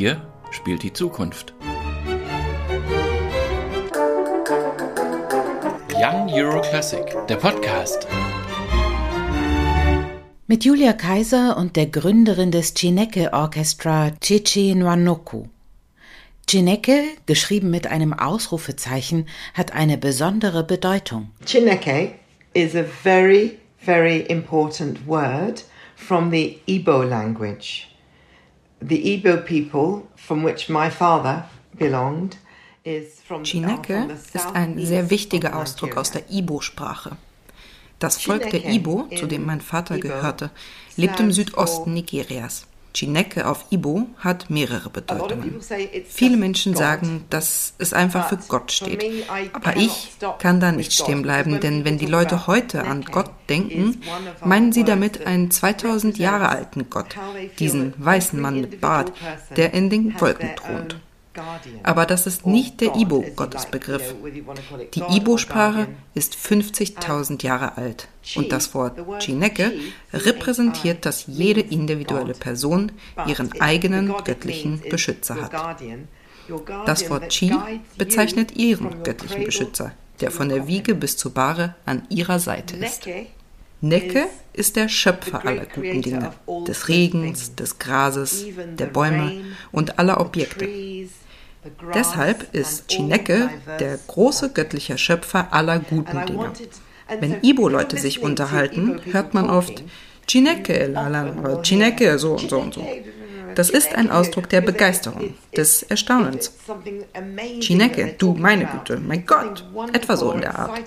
Hier spielt die Zukunft. Young Euro Classic, der Podcast. Mit Julia Kaiser und der Gründerin des Chineke Orchestra, Chichi Nwanoku. Chineke, geschrieben mit einem Ausrufezeichen, hat eine besondere Bedeutung. Chineke is a very, very important word from the Igbo language. Chineke ist ein sehr wichtiger Ausdruck aus der Igbo-Sprache. Das Volk der Igbo, zu dem mein Vater gehörte, lebt im Südosten Nigerias. Chineke auf Ibo hat mehrere Bedeutungen. Viele Menschen sagen, dass es einfach für Gott steht. Aber ich kann da nicht stehen bleiben, denn wenn die Leute heute an Gott denken, meinen sie damit einen 2000 Jahre alten Gott, diesen weißen Mann mit Bart, der in den Wolken thront. Aber das ist nicht der Ibo-Gottesbegriff. Die Ibo-Sprache ist 50.000 Jahre alt und das Wort Chineke repräsentiert, dass jede individuelle Person ihren eigenen göttlichen Beschützer hat. Das Wort Chi bezeichnet ihren göttlichen Beschützer, der von der Wiege bis zur Bahre an ihrer Seite ist. Necke ist der Schöpfer aller guten Dinge, des Regens, des Grases, der Bäume und aller Objekte. Deshalb ist Chineke der große göttliche Schöpfer aller guten Dinge. Wenn Ibo-Leute sich unterhalten, hört man oft Chineke, lala, Chineke, so und so und so. Das ist ein Ausdruck der Begeisterung, des Erstaunens. Chineke, du meine Güte, mein Gott, etwa so in der Art.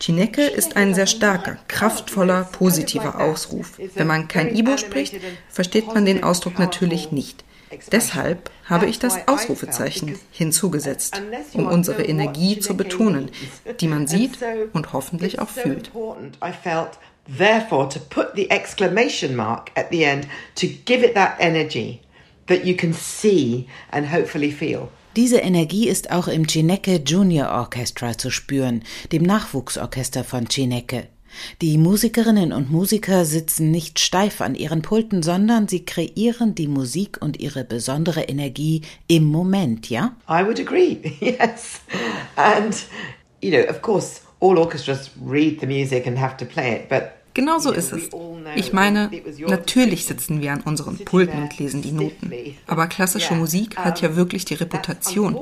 Chineke ist ein sehr starker, kraftvoller, positiver Ausruf. Wenn man kein Ibo spricht, versteht man den Ausdruck natürlich nicht. Deshalb habe ich das Ausrufezeichen hinzugesetzt, um unsere Energie zu betonen, die man sieht und hoffentlich auch fühlt. Therefore, to put the exclamation mark at the end to give it that energy that you can see and hopefully feel. Diese Energie ist auch im Chineke Junior Orchestra zu spüren, dem Nachwuchsorchester von Chineke. Die Musikerinnen und Musiker sitzen nicht steif an ihren Pulten, sondern sie kreieren die Musik und ihre besondere Energie im Moment, ja? I would agree, yes. And, you know, of course, all orchestras read the music and have to play it, but Genau so ist es. Ich meine, natürlich sitzen wir an unseren Pulten und lesen die Noten. Aber klassische Musik hat ja wirklich die Reputation,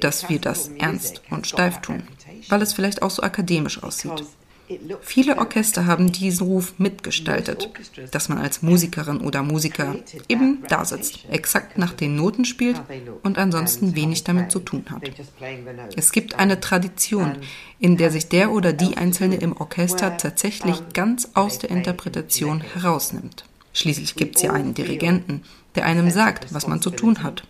dass wir das ernst und steif tun, weil es vielleicht auch so akademisch aussieht. Viele Orchester haben diesen Ruf mitgestaltet, dass man als Musikerin oder Musiker eben da sitzt, exakt nach den Noten spielt und ansonsten wenig damit zu tun hat. Es gibt eine Tradition, in der sich der oder die Einzelne im Orchester tatsächlich ganz aus der Interpretation herausnimmt. Schließlich gibt es ja einen Dirigenten, der einem sagt, was man zu tun hat.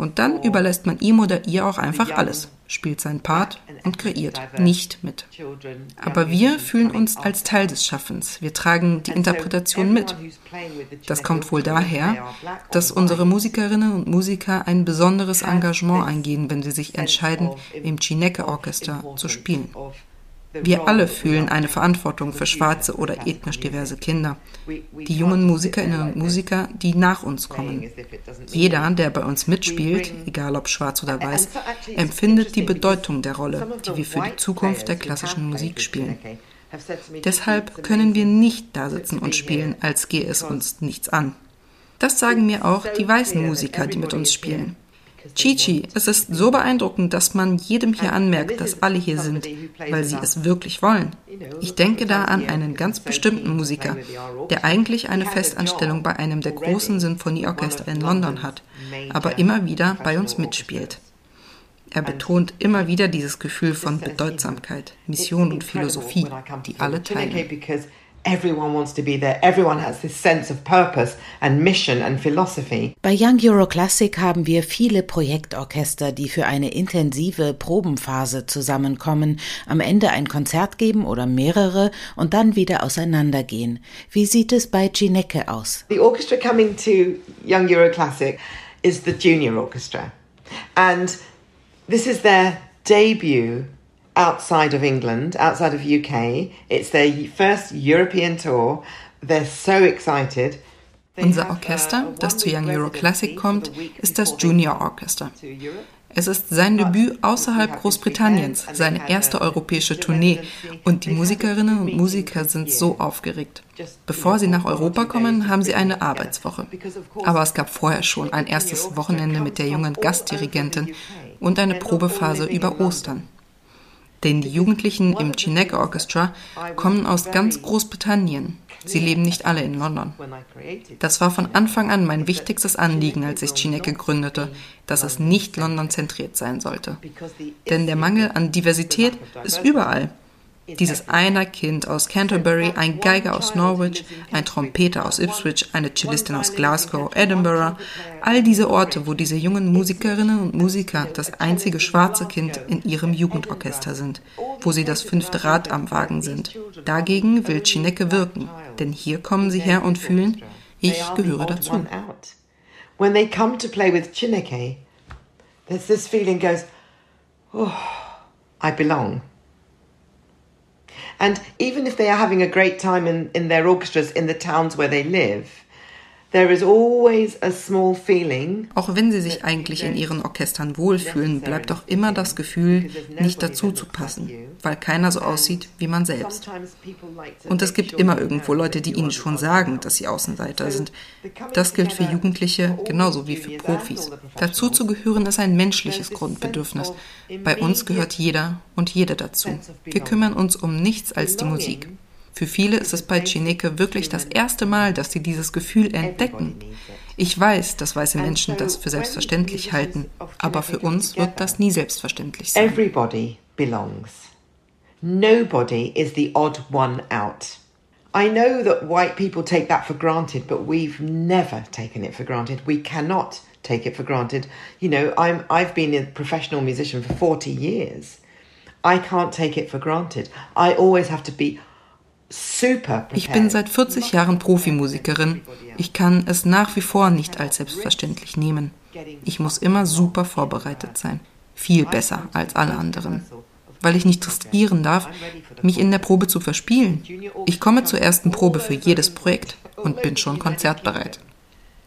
Und dann überlässt man ihm oder ihr auch einfach alles, spielt seinen Part und kreiert nicht mit. Aber wir fühlen uns als Teil des Schaffens. Wir tragen die Interpretation mit. Das kommt wohl daher, dass unsere Musikerinnen und Musiker ein besonderes Engagement eingehen, wenn sie sich entscheiden, im Chineke Orchester zu spielen. Wir alle fühlen eine Verantwortung für schwarze oder ethnisch diverse Kinder, die jungen Musikerinnen und Musiker, die nach uns kommen. Jeder, der bei uns mitspielt, egal ob schwarz oder weiß, empfindet die Bedeutung der Rolle, die wir für die Zukunft der klassischen Musik spielen. Deshalb können wir nicht da sitzen und spielen, als gehe es uns nichts an. Das sagen mir auch die weißen Musiker, die mit uns spielen. Chichi, es ist so beeindruckend, dass man jedem hier anmerkt, dass alle hier sind, weil sie es wirklich wollen. Ich denke da an einen ganz bestimmten Musiker, der eigentlich eine Festanstellung bei einem der großen Sinfonieorchester in London hat, aber immer wieder bei uns mitspielt. Er betont immer wieder dieses Gefühl von Bedeutsamkeit, Mission und Philosophie, die alle teilen. Everyone wants to be there. Everyone has this sense of purpose and mission and philosophy. Bei Young Euro Classic haben wir viele Projektorchester, die für eine intensive Probenphase zusammenkommen, am Ende ein Konzert geben oder mehrere und dann wieder auseinandergehen. Wie sieht es bei Ginecke aus? The orchestra coming to Young Euro Classic is the junior orchestra. And this is their debut outside of England, outside of UK. It's their first European tour. They're so excited. Unser Orchester, das zu Young Euro Classic kommt, ist das Junior Orchestra. Es ist sein Debüt außerhalb Großbritanniens, seine erste europäische Tournee und die Musikerinnen und Musiker sind so aufgeregt. Bevor sie nach Europa kommen, haben sie eine Arbeitswoche. Aber es gab vorher schon ein erstes Wochenende mit der jungen Gastdirigentin und eine Probephase über Ostern. Denn die Jugendlichen im Chineke Orchestra kommen aus ganz Großbritannien. Sie leben nicht alle in London. Das war von Anfang an mein wichtigstes Anliegen, als ich Chineke gründete, dass es nicht London zentriert sein sollte. Denn der Mangel an Diversität ist überall. Dieses einer Kind aus Canterbury, ein Geiger aus Norwich, ein Trompeter aus Ipswich, eine Cellistin aus Glasgow, Edinburgh, all diese Orte, wo diese jungen Musikerinnen und Musiker das einzige schwarze Kind in ihrem Jugendorchester sind, wo sie das fünfte Rad am Wagen sind. Dagegen will Chineke wirken, denn hier kommen sie her und fühlen, ich gehöre dazu. When they come to play with Chineke, there's this feeling goes, oh, I belong. And even if they are having a great time in, in their orchestras in the towns where they live, Auch wenn sie sich eigentlich in ihren Orchestern wohlfühlen, bleibt doch immer das Gefühl, nicht dazu zu passen, weil keiner so aussieht wie man selbst. Und es gibt immer irgendwo Leute, die ihnen schon sagen, dass sie Außenseiter sind. Das gilt für Jugendliche genauso wie für Profis. Dazu zu gehören ist ein menschliches Grundbedürfnis. Bei uns gehört jeder und jede dazu. Wir kümmern uns um nichts als die Musik. Für viele ist es bei Chineke wirklich das erste Mal, dass sie dieses Gefühl entdecken. Ich weiß, dass weiße Menschen das für selbstverständlich halten, aber für uns wird das nie selbstverständlich sein. Everybody belongs. Nobody is the odd one out. I know that white people take that for granted, but we've never taken it for granted. We cannot take it for granted. You know, I'm I've been a professional musician for 40 years. I can't take it for granted. I always have to be ich bin seit 40 Jahren Profimusikerin. Ich kann es nach wie vor nicht als selbstverständlich nehmen. Ich muss immer super vorbereitet sein. Viel besser als alle anderen. Weil ich nicht riskieren darf, mich in der Probe zu verspielen. Ich komme zur ersten Probe für jedes Projekt und bin schon konzertbereit.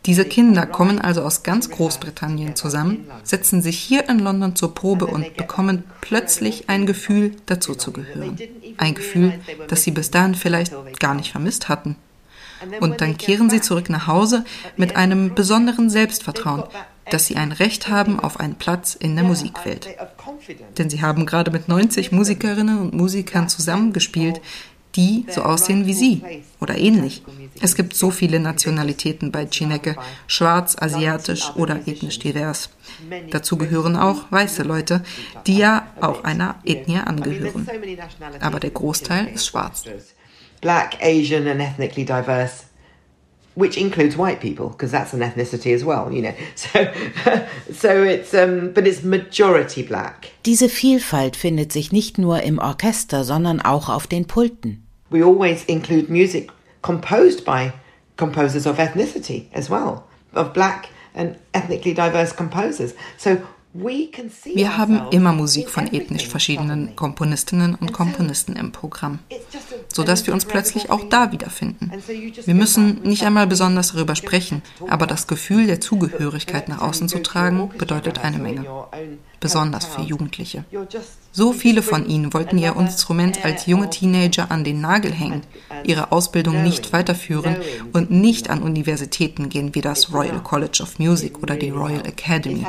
Diese Kinder kommen also aus ganz Großbritannien zusammen, setzen sich hier in London zur Probe und bekommen plötzlich ein Gefühl, dazuzugehören. Ein Gefühl, das sie bis dahin vielleicht gar nicht vermisst hatten. Und dann kehren sie zurück nach Hause mit einem besonderen Selbstvertrauen, dass sie ein Recht haben auf einen Platz in der Musikwelt. Denn sie haben gerade mit 90 Musikerinnen und Musikern zusammengespielt, die so aussehen wie sie oder ähnlich. Es gibt so viele Nationalitäten bei Chineke, schwarz, asiatisch oder ethnisch divers. Dazu gehören auch weiße Leute, die ja auch einer Ethnie angehören. Aber der Großteil ist schwarz. Black, Asian and ethnically diverse which includes white people because that's an ethnicity as well, you know. So, so it's um, but it's majority black. Diese Vielfalt findet sich nicht nur im Orchester, sondern auch auf den Pulten. We always include music composed by composers of ethnicity as well, of black and ethnically diverse composers. So wir haben immer Musik von ethnisch verschiedenen Komponistinnen und Komponisten im Programm, sodass wir uns plötzlich auch da wiederfinden. Wir müssen nicht einmal besonders darüber sprechen, aber das Gefühl der Zugehörigkeit nach außen zu tragen, bedeutet eine Menge besonders für Jugendliche. So viele von ihnen wollten ihr Instrument als junge Teenager an den Nagel hängen, ihre Ausbildung nicht weiterführen und nicht an Universitäten gehen wie das Royal College of Music oder die Royal Academy.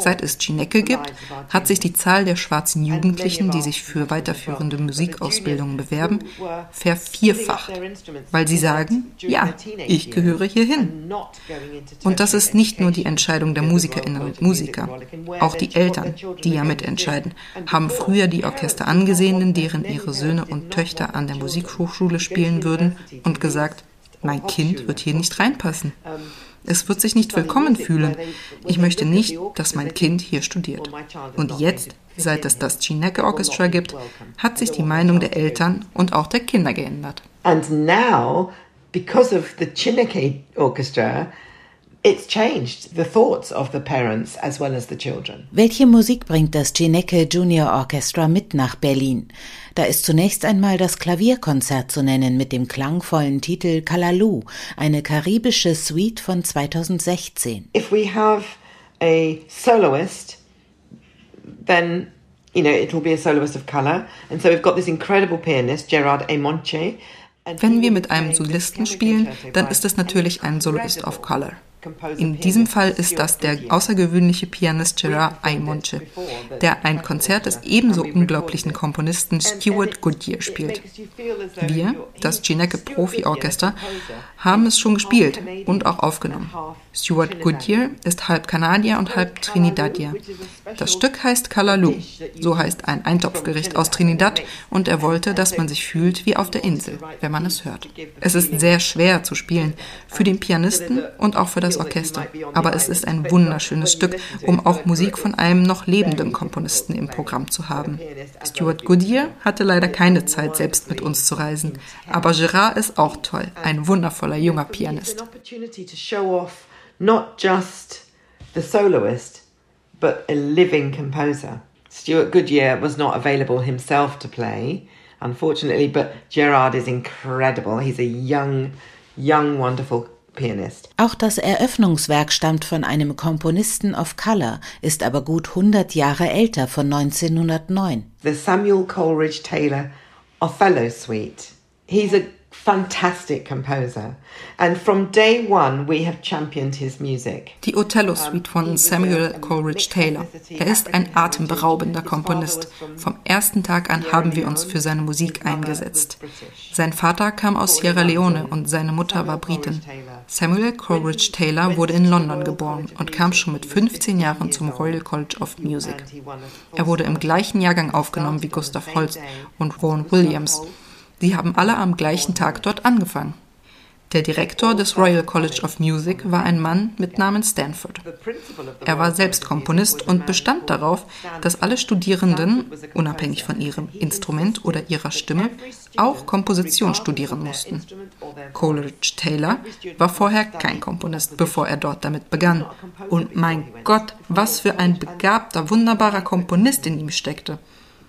Seit es Chineke gibt, hat sich die Zahl der schwarzen Jugendlichen, die sich für weiterführende Musikausbildungen bewerben, vervierfacht, weil sie sagen, ja, ich gehöre hierhin. Und das ist nicht nur die Entscheidung der Musikerinnen und Musiker. Auch die Eltern, die ja mitentscheiden, haben früher die Orchester angesehen, in deren ihre Söhne und Töchter an der Musikhochschule spielen würden und gesagt, mein Kind wird hier nicht reinpassen. Es wird sich nicht willkommen fühlen. Ich möchte nicht, dass mein Kind hier studiert. Und jetzt, seit es das Chineke Orchestra gibt, hat sich die Meinung der Eltern und auch der Kinder geändert. And now, because of the Chineke Orchestra, it's changed the thoughts of the parents as well as the children. Welche Musik bringt das Ginecke Junior Orchestra mit nach Berlin? Da ist zunächst einmal das Klavierkonzert zu nennen mit dem klangvollen Titel Kalalu, eine karibische Suite von 2016. If we have a soloist, then you know it will be a soloist of color, and so we've got this incredible pianist Gerard Emonche. Wenn wir mit einem Solisten spielen, dann ist es natürlich ein Soloist of Color. In diesem Fall ist das der außergewöhnliche Pianist Gerard Aymonche, der ein Konzert des ebenso unglaublichen Komponisten Stuart Goodyear spielt. Wir, das Ginecke Profi-Orchester, haben es schon gespielt und auch aufgenommen. Stuart Goodyear ist halb Kanadier und halb Trinidadier. Das Stück heißt Kalalu, so heißt ein Eintopfgericht aus Trinidad und er wollte, dass man sich fühlt wie auf der Insel, wenn man es hört. Es ist sehr schwer zu spielen, für den Pianisten und auch für das Orchester, aber es ist ein wunderschönes Stück, um auch Musik von einem noch lebenden Komponisten im Programm zu haben. Stuart Goodyear hatte leider keine Zeit, selbst mit uns zu reisen, aber Gerard ist auch toll, ein wundervoller junger Pianist. not just the soloist, but a living composer. Stuart Goodyear was not available himself to play, unfortunately, but Gerard is incredible. He's a young, young, wonderful pianist. Auch das Eröffnungswerk stammt von einem Komponisten of Color, ist aber gut 100 Jahre älter, von 1909. The Samuel Coleridge Taylor Othello Suite. He's a fantastic composer. And from day one we have championed his music. Die Othello Suite von Samuel Coleridge Taylor. Er ist ein atemberaubender Komponist. Vom ersten Tag an haben wir uns für seine Musik eingesetzt. Sein Vater kam aus Sierra Leone und seine Mutter war Britin. Samuel Coleridge Taylor wurde in London geboren und kam schon mit 15 Jahren zum Royal College of Music. Er wurde im gleichen Jahrgang aufgenommen wie Gustav Holst und Vaughan Williams. Sie haben alle am gleichen Tag dort angefangen. Der Direktor des Royal College of Music war ein Mann mit Namen Stanford. Er war selbst Komponist und bestand darauf, dass alle Studierenden, unabhängig von ihrem Instrument oder ihrer Stimme, auch Komposition studieren mussten. Coleridge Taylor war vorher kein Komponist, bevor er dort damit begann. Und mein Gott, was für ein begabter, wunderbarer Komponist in ihm steckte.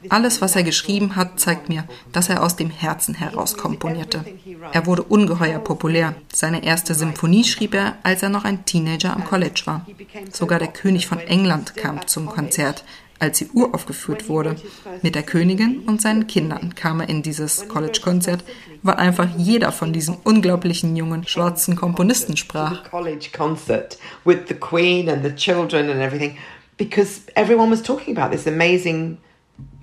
Alles, was er geschrieben hat, zeigt mir, dass er aus dem Herzen heraus komponierte. Er wurde ungeheuer populär. Seine erste Symphonie schrieb er, als er noch ein Teenager am College war. Sogar der König von England kam zum Konzert, als die Uhr aufgeführt wurde. Mit der Königin und seinen Kindern kam er in dieses College-Konzert, weil einfach jeder von diesem unglaublichen jungen schwarzen Komponisten sprach. Because everyone was talking about this amazing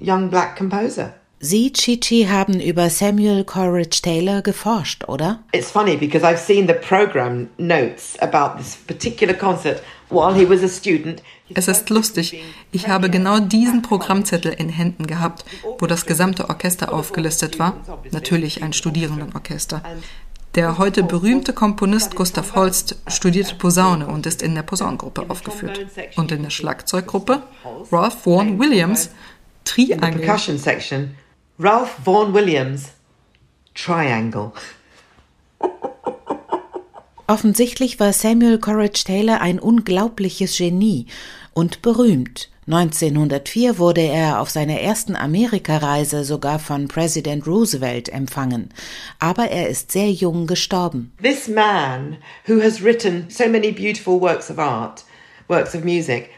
young black composer. Sie, Chichi, haben über Samuel Coleridge Taylor geforscht, oder? It's funny because I've seen the program notes about this particular concert while he was a student. Es ist lustig. Ich habe genau diesen Programmzettel in Händen gehabt, wo das gesamte Orchester aufgelistet war. Natürlich ein Studierendenorchester. Der heute berühmte Komponist Gustav Holst studierte Posaune und ist in der Posaunengruppe aufgeführt. Und in der Schlagzeuggruppe Ralph Vaughan Williams Triangle. In the percussion section, Ralph Vaughan Williams, Triangle. Offensichtlich war Samuel Courage Taylor ein unglaubliches Genie und berühmt. 1904 wurde er auf seiner ersten Amerikareise sogar von Präsident Roosevelt empfangen. Aber er ist sehr jung gestorben. This man who has written so many beautiful works of art, works of music,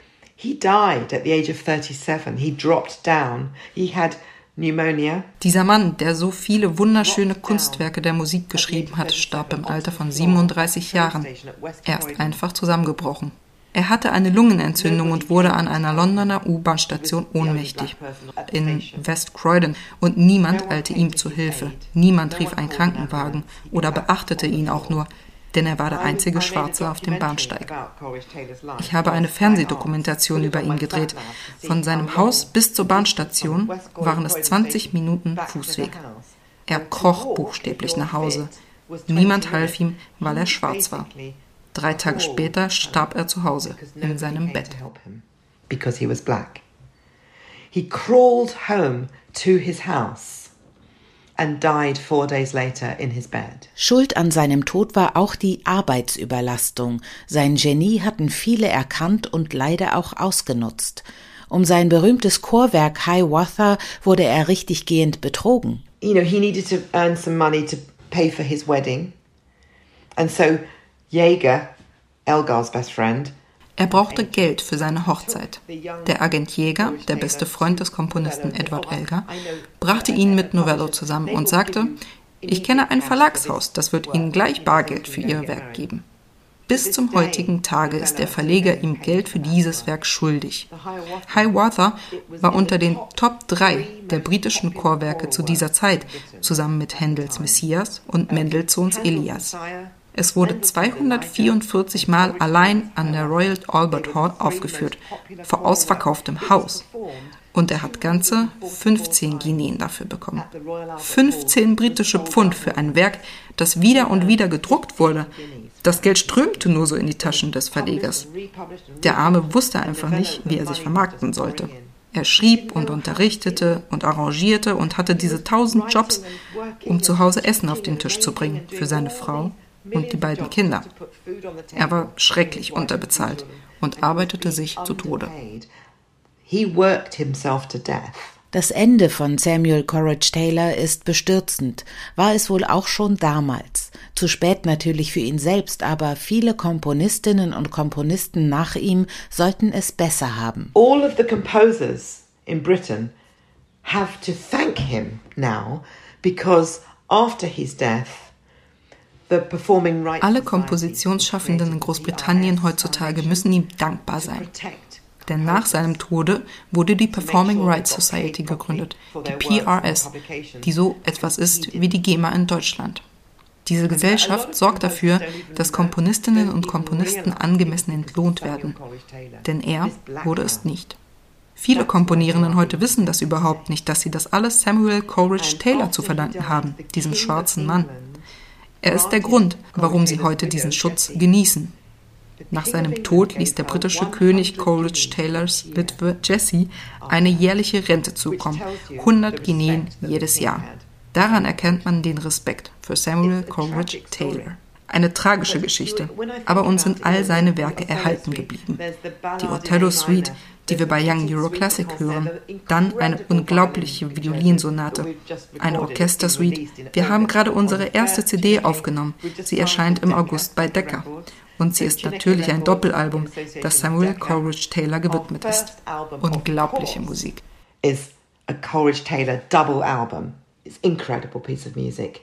He died at the age of 37. He dropped down. He had pneumonia. Dieser Mann, der so viele wunderschöne Kunstwerke der Musik geschrieben hat, starb im Alter von 37 Jahren. Er ist einfach zusammengebrochen. Er hatte eine Lungenentzündung und wurde an einer Londoner U-Bahn-Station ohnmächtig in West Croydon und niemand eilte ihm zu Hilfe. Niemand rief einen Krankenwagen oder beachtete ihn auch nur denn er war der einzige Schwarze auf dem Bahnsteig. Ich habe eine Fernsehdokumentation über ihn gedreht. Von seinem Haus bis zur Bahnstation waren es 20 Minuten Fußweg. Er kroch buchstäblich nach Hause. Niemand half ihm, weil er schwarz war. Drei Tage später starb er zu Hause in seinem Bett. Because he was black. He crawled home to his house Schuld an seinem Tod war auch die Arbeitsüberlastung. Sein Genie hatten viele erkannt und leider auch ausgenutzt. Um sein berühmtes Chorwerk Hiawatha wurde er richtiggehend betrogen. You know, he needed to earn some money to pay for his wedding. And so Jaeger, Elgar's best friend, er brauchte Geld für seine Hochzeit. Der Agent Jäger, der beste Freund des Komponisten Edward Elgar, brachte ihn mit Novello zusammen und sagte, ich kenne ein Verlagshaus, das wird Ihnen gleich Bargeld für Ihr Werk geben. Bis zum heutigen Tage ist der Verleger ihm Geld für dieses Werk schuldig. Hiawatha war unter den Top 3 der britischen Chorwerke zu dieser Zeit, zusammen mit Händels Messias und Mendelssohns Elias. Es wurde 244 Mal allein an der Royal Albert Hall aufgeführt, vor ausverkauftem Haus. Und er hat ganze 15 Guineen dafür bekommen. 15 britische Pfund für ein Werk, das wieder und wieder gedruckt wurde. Das Geld strömte nur so in die Taschen des Verlegers. Der Arme wusste einfach nicht, wie er sich vermarkten sollte. Er schrieb und unterrichtete und arrangierte und hatte diese tausend Jobs, um zu Hause Essen auf den Tisch zu bringen für seine Frau und die beiden Kinder. Er war schrecklich unterbezahlt und arbeitete sich zu Tode. Das Ende von Samuel Courage Taylor ist bestürzend, war es wohl auch schon damals. Zu spät natürlich für ihn selbst, aber viele Komponistinnen und Komponisten nach ihm sollten es besser haben. All of the composers in Britain have to thank him now because after his death alle Kompositionsschaffenden in Großbritannien heutzutage müssen ihm dankbar sein. Denn nach seinem Tode wurde die Performing Rights Society gegründet, die PRS, die so etwas ist wie die GEMA in Deutschland. Diese Gesellschaft sorgt dafür, dass Komponistinnen und Komponisten angemessen entlohnt werden. Denn er wurde es nicht. Viele Komponierenden heute wissen das überhaupt nicht, dass sie das alles Samuel Coleridge Taylor zu verdanken haben, diesem schwarzen Mann. Er ist der Grund, warum sie heute diesen Schutz genießen. Nach seinem Tod ließ der britische König Coleridge Taylors Witwe Jessie eine jährliche Rente zukommen, 100 Guineen jedes Jahr. Daran erkennt man den Respekt für Samuel Coleridge Taylor. Eine tragische Geschichte, aber uns sind all seine Werke erhalten geblieben. Die Othello Suite, die wir bei Young Euro Classic hören. Dann eine unglaubliche Violinsonate, eine Orchestersuite. Wir haben gerade unsere erste CD aufgenommen. Sie erscheint im August bei Decca. Und sie ist natürlich ein Doppelalbum, das Samuel Coleridge Taylor gewidmet ist. Unglaubliche Musik. Is a Coleridge Taylor double album. It's incredible piece of music.